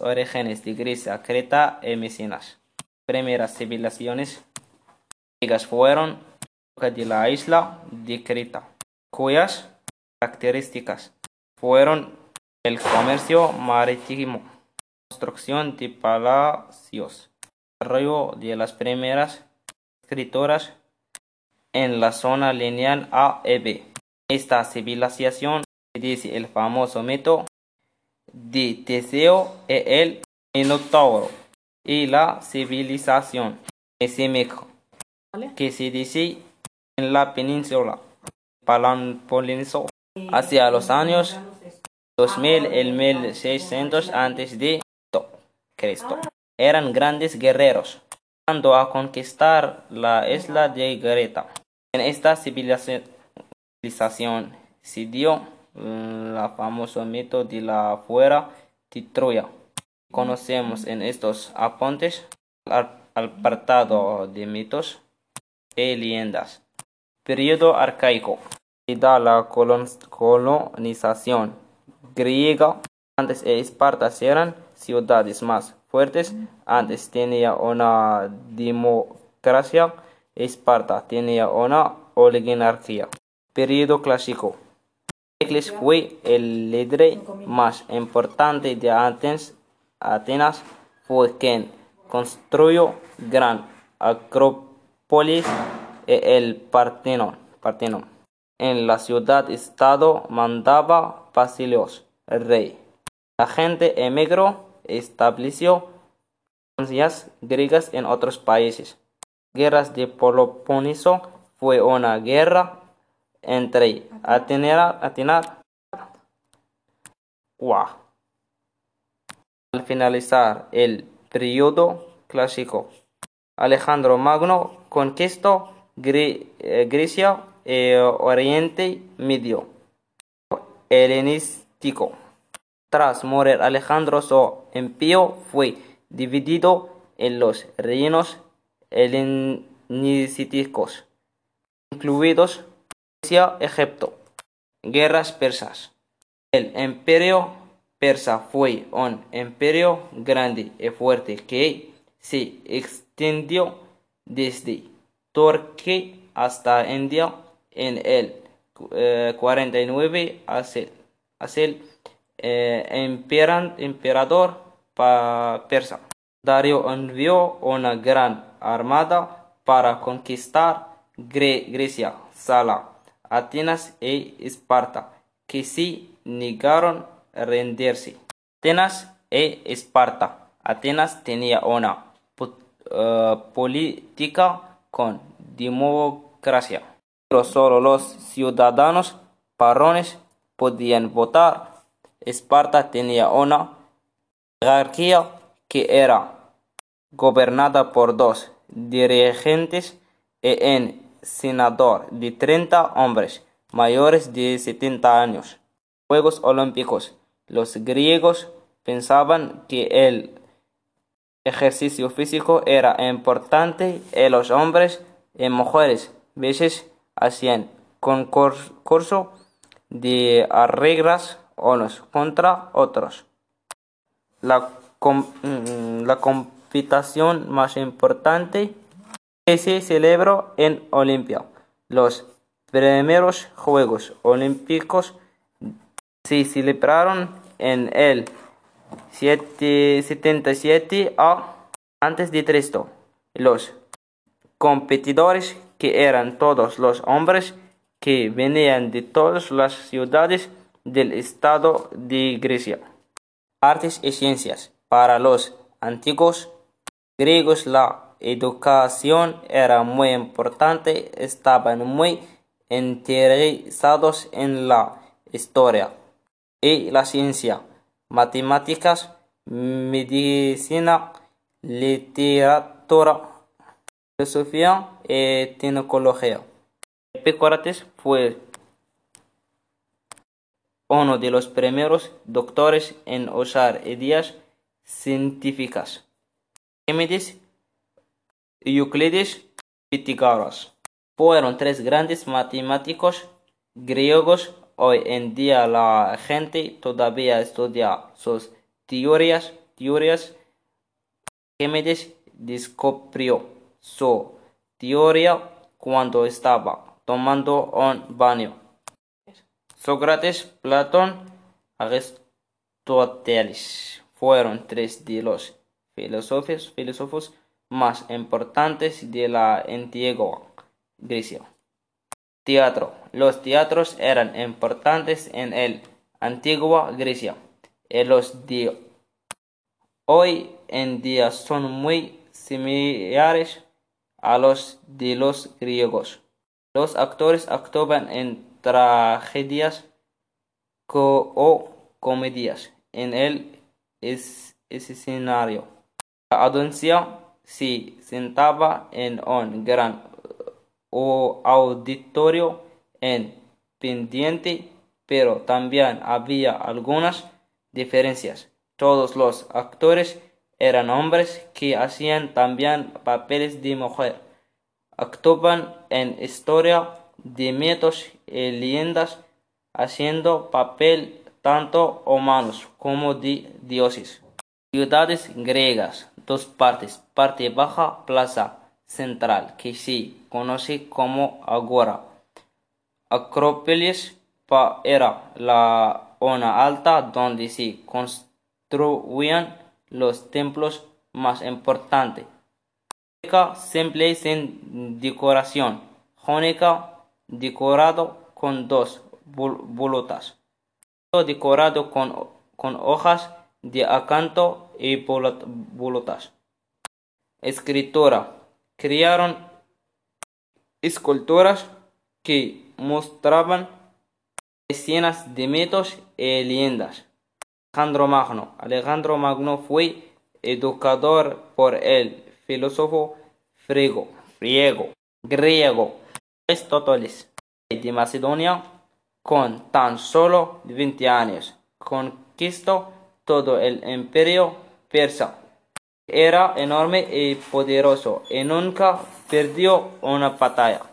Orígenes de Grecia, Creta y Mecenas. Primeras civilizaciones griegas fueron de la isla de Creta, cuyas características fueron el comercio marítimo, construcción de palacios, desarrollo de las primeras escritoras en la zona lineal A y B. Esta civilización dice el famoso mito de Teseo y el Minotauro y la civilización Meximeco, que se dice en la península Palampolineso hacia los años 2000 y 1600 antes de Cristo. Eran grandes guerreros, cuando a conquistar la isla de Greta. En esta civilización se dio mm, famoso mito de la fuera de Troya. Conocemos en estos apuntes al apartado de mitos y leyendas. Periodo arcaico. Da la colonización griega. Antes Esparta eran ciudades más fuertes. Antes tenía una democracia. Esparta tenía una oligarquía. Periodo clásico. Pericles fue el líder más importante de Atenas. Atenas fue quien construyó gran acrópolis e el Partenón. En la ciudad-estado mandaba Basilios, el rey. La gente emigró, estableció colonias griegas en otros países. Guerras de Peloponeso fue una guerra entre Atenas Al finalizar el periodo clásico, Alejandro Magno conquistó eh, Grecia y Oriente Medio helenístico. Tras morir Alejandro, su imperio fue dividido en los reinos helenísticos, incluidos Egipto. Guerras persas. El imperio persa fue un imperio grande y fuerte que se extendió desde Turquía hasta India en el 49 hacia, el eh, emperador persa. Darío envió una gran armada para conquistar Grecia, Sala, Atenas y Esparta, que se negaron a rendirse. Atenas y Esparta. Atenas tenía una eh, política con democracia, pero solo los ciudadanos varones podían votar. Esparta tenía una jerarquía que era gobernada por dos dirigentes y un senador de 30 hombres mayores de 70 años. Juegos Olímpicos. Los griegos pensaban que el ejercicio físico era importante y los hombres y mujeres veces hacían concurso de reglas unos contra otros. La, mm, la competición más importante se celebró en Olimpia. Los primeros Juegos Olímpicos se celebraron en el 77 a antes de Cristo. Los competidores que eran todos los hombres que venían de todas las ciudades del estado de Grecia. Artes y ciencias. Para los antiguos griegos la educación era muy importante, estaban muy interesados en la historia y la ciencia matemáticas, medicina, literatura, filosofía y tecnología. Epicurates fue uno de los primeros doctores en usar ideas científicas. Euclides y Pitágoras fueron tres grandes matemáticos griegos. Hoy en día la gente todavía estudia sus teorías teorías, Arquímedes descubrió su teoría cuando estaba tomando un baño. Sócrates, Platón, Aristóteles. Fueron tres de los filósofos, filósofos más importantes de la antigua Grecia. Teatro. Los teatros eran importantes en la antigua Grecia. Y los hoy en día son muy similares a los de los griegos. Los actores actuaban en tragedias o comedias en el escenario. La audiencia se sentaba en un gran auditorio en pendiente, pero también había algunas diferencias. Todos los actores eran hombres que hacían también papeles de mujer. Actuaban en historia de mitos y leyendas, haciendo papel tanto humanos como de dioses. Ciudades griegas, dos partes, parte baja, plaza central, que se conoce como Agora. Acrópolis era la una alta donde se construían los templos más importantes. Simple sin decoración. Jónica decorado con dos bolotas. Decorado con, con hojas de acanto y bolotas. Escritora. Crearon esculturas que mostraban escenas de mitos y leyendas. Alejandro Magno. Alejandro Magno fue educador por el filósofo friego, griego, griego Aristóteles de Macedonia con tan solo 20 años. Conquistó todo el imperio persa. Era enorme y poderoso y nunca perdió una batalla.